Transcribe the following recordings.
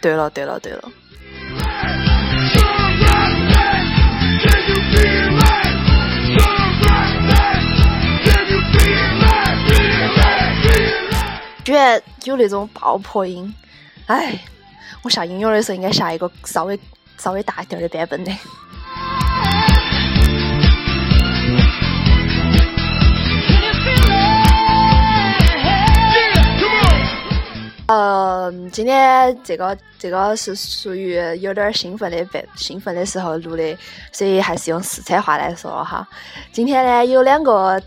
对了对了对了，居然有那种爆破音，哎，我下音乐的时候应该下一个稍微稍微大一点的版本的。嗯，今天这个这个是属于有点兴奋的兴奋的时候录的，所以还是用四川话来说哈。今天呢有两个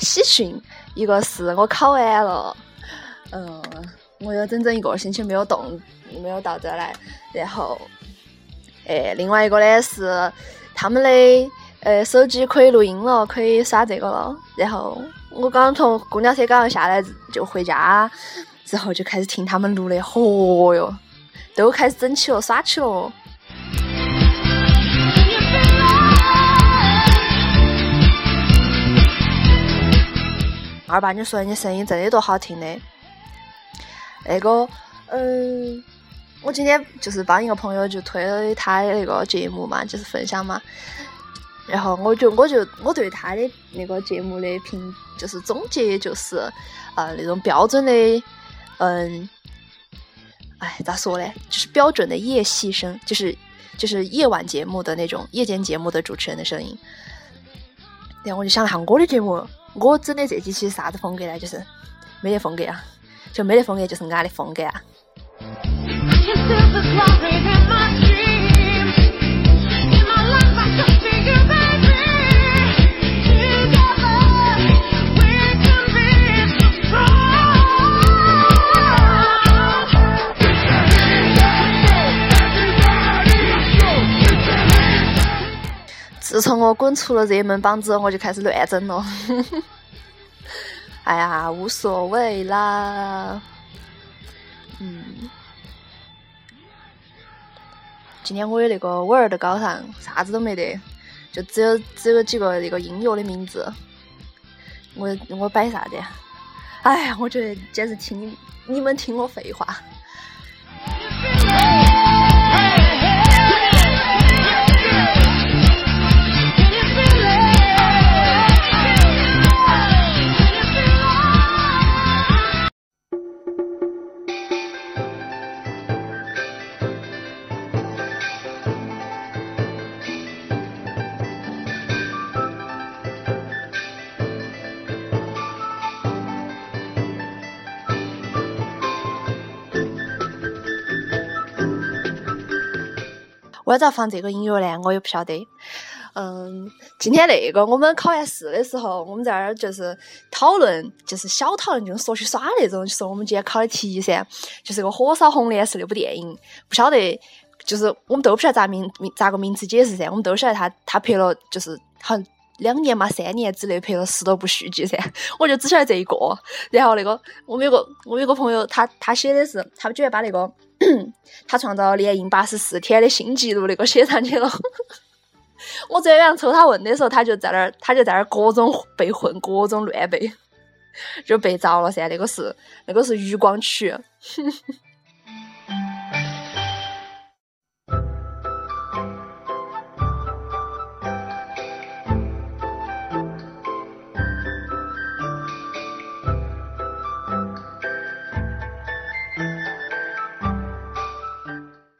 喜讯，一个是我考完了，嗯，我有整整一个星期没有动，没有到这来，然后，诶，另外一个呢是他们的呃手机可以录音了，可以耍这个了，然后我刚刚从公交车刚刚下来就回家。之后就开始听他们录的，嚯哟，都开始整起了，耍起了。二爸，你说你声音真的多好听的。那个，嗯，我今天就是帮一个朋友就推了他的那个节目嘛，就是分享嘛。然后我就我就我对他的那个节目的评就是总结就是，呃，那种标准的，嗯，哎，咋说呢？就是标准的夜戏声，就是就是夜晚节目的那种夜间节目的主持人的声音。然后我就想了下我的节目，我整的这几期啥子风格呢？就是没得风格啊，就没得风格，就是俺的风格啊。自从我滚出了热门榜之后，我就开始乱整了。哎呀，无所谓啦。嗯，今天我的那个 Word 稿上啥子都没得，就只有只有几个那个音乐的名字。我我摆啥子？哎呀，我觉得简直听你你们听我废话。为啥放这个音乐呢？我也不晓得。嗯，今天那个我们考完试的时候，我们在那儿就是讨论，就是小讨论，就是说去耍那种，就说我们今天考的题噻，就是个火烧红莲寺那部电影，不晓得，就是我们都不晓得咋名名咋个名词解释噻，我们都晓得他他拍了，就是好像两年嘛三年之内拍了十多部续集噻，我就只晓得这一个。然后那个我们有个我有个朋友，他他写的是，他居然把那个 他创造了连赢八十四天的新纪录那个写上去了。我昨天晚上抽他问的时候，他就在那儿，他就在那儿各种被混，各种乱背，就被遭了噻。那个是那个是余光曲。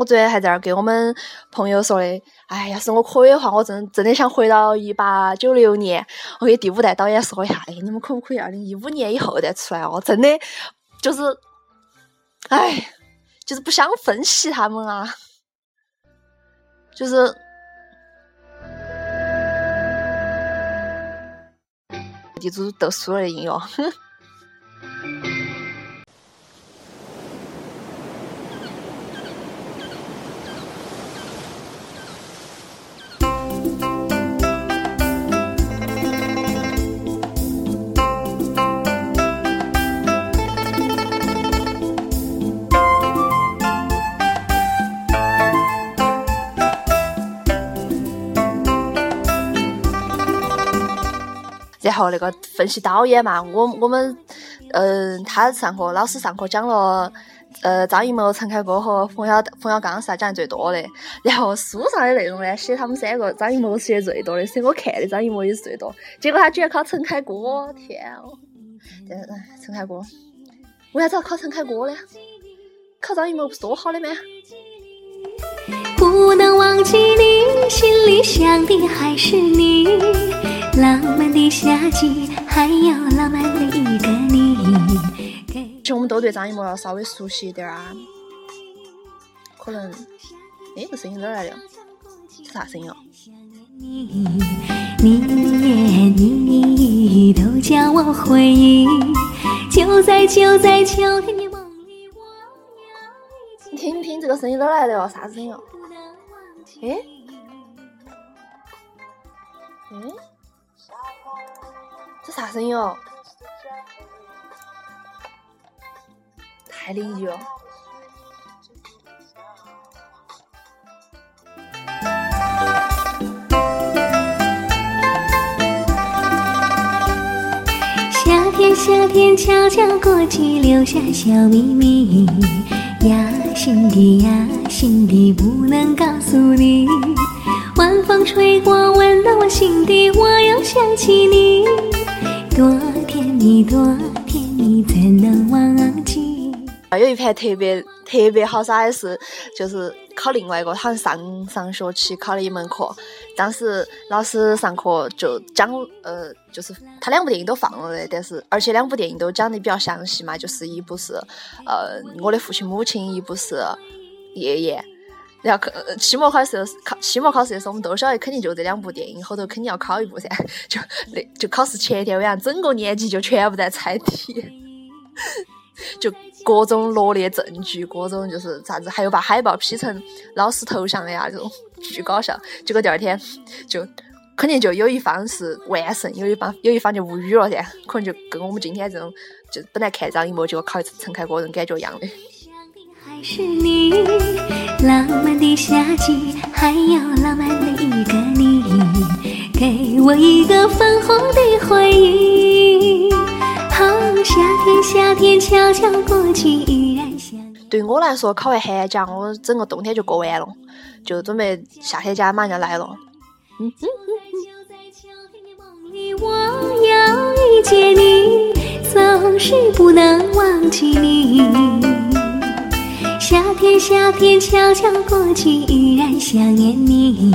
我昨天还在那儿给我们朋友说的，哎，要是我可以的话，我真真的想回到一八九六年，我给第五代导演说一下，哎，你们可不可以二零一五年以后再出来哦？真的就是，哎，就是不想分析他们啊，就是。地主都输了的音乐，后那个分析导演嘛，我我们嗯，他上课老师上课讲了。呃，张艺谋、陈凯歌和冯小冯小刚是他讲的最多的。然后书上的内容呢，写他们三个，张艺谋写的最多的，所以我看的张艺谋也是最多。结果他居然考陈凯歌，天哦！但是陈凯歌，为啥子要考陈凯歌呢？考张艺谋不是多好的吗？不能忘记你，心里想的还是你。浪漫的夏季，还有浪漫的一个你。其实我们都对张艺谋要稍微熟悉一点啊，可能，哎，这声音哪儿来的？这啥声音哦？你念你都叫我回忆，就在就在秋天的梦里，我你听听这个声音哪儿来的哦？啥声音哦？哎，哎，啥声音哦？太灵异了！夏天，夏天悄悄过去，留下小秘密。压心底，压心底，不能告诉你。晚风吹过，温暖我心底，我又想起你。多甜蜜，多甜蜜，怎能忘记？啊有一盘特别特别好耍的是，就是考另外一个，好像上上学期考了一门课，当时老师上课就讲，呃，就是他两部电影都放了的，但是而且两部电影都讲的比较详细嘛，就是一部是呃我的父亲母亲，一部是爷爷。然后考期末考试考期末考试的时候，我们都晓得肯定就这两部电影，后头肯定要考一部噻，就那就考试前一天晚上，整个年级就全部在猜题。就各种罗列证据，各种就是啥子，还有把海报 P 成老师头像的呀，这种巨搞笑。结果第二天就肯定就有一方是完胜，有一方有一方就无语了噻。可能就跟我们今天这种，就本来看张艺谋，结果考一次陈凯歌，这种感觉一样的。还是你，浪漫的夏季，还有浪漫的一个你，给我一个粉红的回忆。夏天，夏天悄悄过去，依然对我来说，考完寒假，我整个冬天就过完了，就准备夏天家马上就来了。嗯哼我要遇见你，总是不能忘记你。夏天，夏天悄悄过去，依然想念你。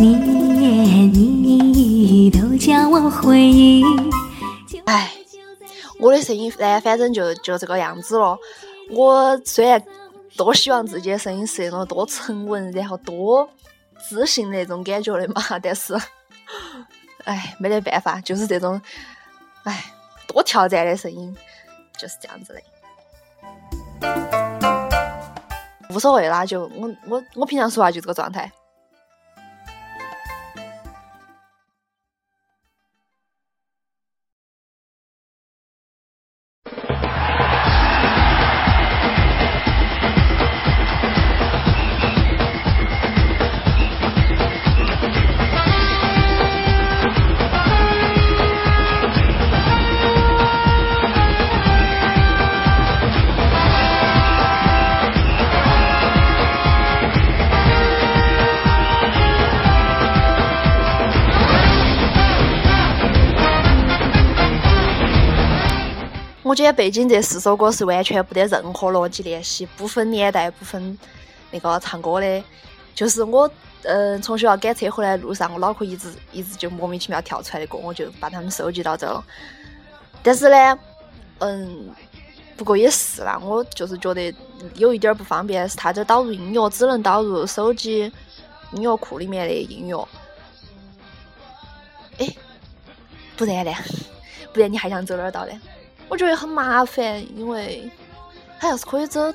你念你，都叫我回忆。哎。我的声音呢，反正就就这个样子了。我虽然多希望自己的声音是那种多沉稳，然后多自信那种感觉的嘛，但是，哎，没得办法，就是这种，哎，多挑战的声音就是这样子的。无所谓啦，就我我我平常说话就这个状态。我觉得背景这四首歌是完全不得任何逻辑联系，不分年代，不分那个唱歌的。就是我，嗯，从学校赶车回来的路上，我脑壳一直一直就莫名其妙跳出来的歌，我就把它们收集到这了。但是呢，嗯，不过也是啦，我就是觉得有一点不方便是，它这导入音乐只能导入手机音乐库里面的音乐。哎，不然呢？不然你还想走哪儿到呢？我觉得很麻烦，因为它要是可以走，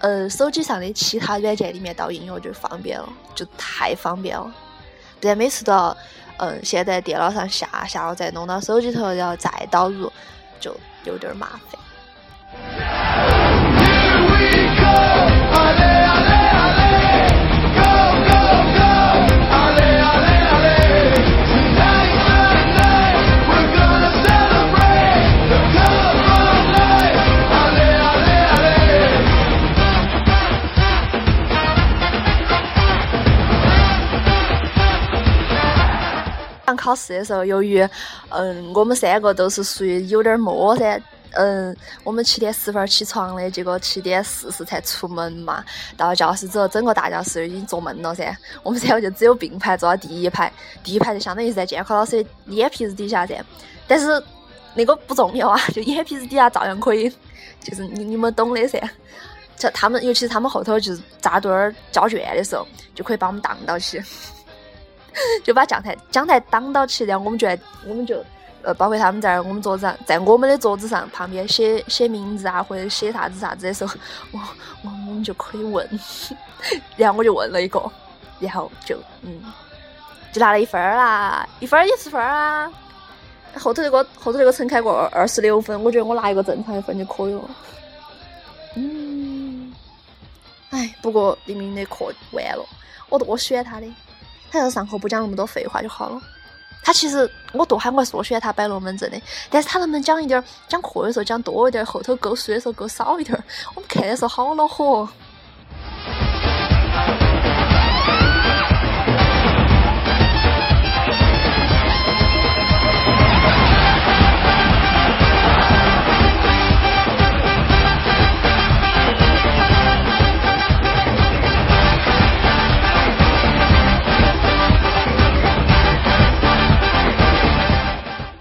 呃，手机上的其他软件里面导音乐就方便了，就太方便了。不然每次都要，嗯，先在电脑上下，下了再弄到手机头，然后再导入，就有点麻烦。考试的时候，由于嗯我们三个都是属于有点摸噻。嗯，我们七点十分起床的，结果七点四十才出门嘛。到教室之后，整个大教室已经坐闷了噻。我们三个就只有并排坐到第一排，第一排就相当于是在监考老师的眼皮子底下噻。但是那个不重要啊，就眼皮子底下照样可以，就是你你们懂的噻。就他们，尤其是他们后头就是扎堆儿交卷的时候，就可以把我们挡到起，就把讲台讲台挡到起，然后我们就在我们就。呃，包括他们在我们桌子上，在我们的桌子上旁边写写名字啊，或者写啥子啥子的时候，我我我们就可以问，然后我就问了一个，然后就嗯，就拿了一分儿啦，一分儿也是分儿啊。后头那个后头那个陈凯过二十六分，我觉得我拿一个正常的分就可以了。嗯，哎，不过明明的课完了，我多喜欢他的，他要是上课不讲那么多废话就好了。他其实我多喊我说选他摆龙门阵的，但是他能不能讲一点儿讲课的时候讲多一点儿，后头勾书的时候勾少一点儿，我们看的时候好恼火。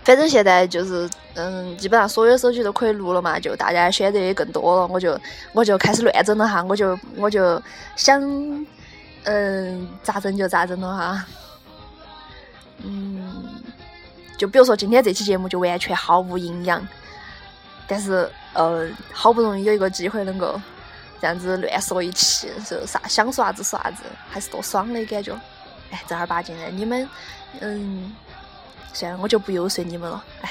反正现在就是，嗯，基本上所有手机都可以录了嘛，就大家选择也更多了，我就我就开始乱整了哈，我就我就想，嗯，咋整就咋整了哈，嗯，就比如说今天这期节目就完全毫无营养，但是呃，好不容易有一个机会能够这样子乱说一气，就啥想说啥子说啥子，还是多爽的感觉，哎，正儿八经的，你们，嗯。算了，我就不游说你们了，哎。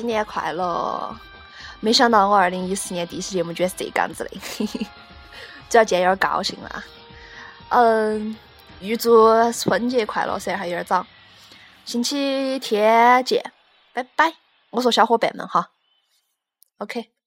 新年快乐！没想到我二零一四年第一期节目居然是这个样子的，主要今天有点高兴啦。嗯，预祝春节快乐噻，还有点早。星期天见，拜拜。我说小伙伴们哈，OK。